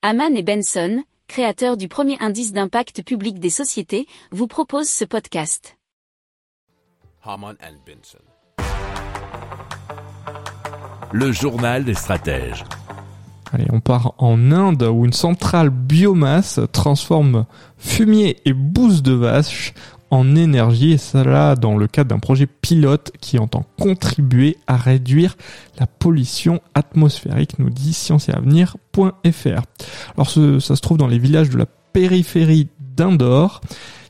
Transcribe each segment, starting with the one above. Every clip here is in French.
Haman et Benson, créateurs du premier indice d'impact public des sociétés, vous proposent ce podcast. Haman and Benson. Le journal des stratèges. Allez, on part en Inde où une centrale biomasse transforme fumier et bouse de vache en énergie et cela dans le cadre d'un projet pilote qui entend contribuer à réduire la pollution atmosphérique, nous dit scienceetavenir.fr. Alors ça se trouve dans les villages de la périphérie d'Indore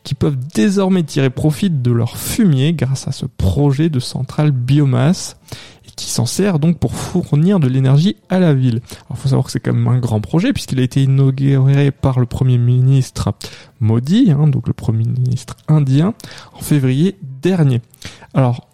qui peuvent désormais tirer profit de leur fumier grâce à ce projet de centrale biomasse qui s'en sert donc pour fournir de l'énergie à la ville. Alors faut savoir que c'est quand même un grand projet puisqu'il a été inauguré par le Premier ministre Modi, hein, donc le Premier ministre indien, en février dernier. Alors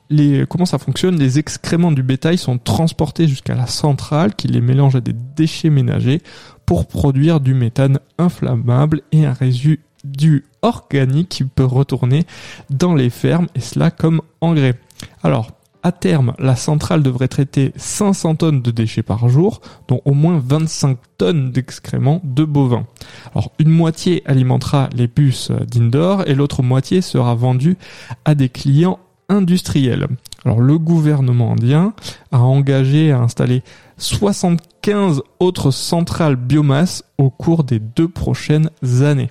comment ça fonctionne? Les excréments du bétail sont transportés jusqu'à la centrale qui les mélange à des déchets ménagers pour produire du méthane inflammable et un résidu organique qui peut retourner dans les fermes et cela comme engrais. Alors, à terme, la centrale devrait traiter 500 tonnes de déchets par jour, dont au moins 25 tonnes d'excréments de bovins. Alors, une moitié alimentera les bus d'indoor et l'autre moitié sera vendue à des clients industriels. Alors, le gouvernement indien a engagé à installer 75 autres centrales biomasse au cours des deux prochaines années.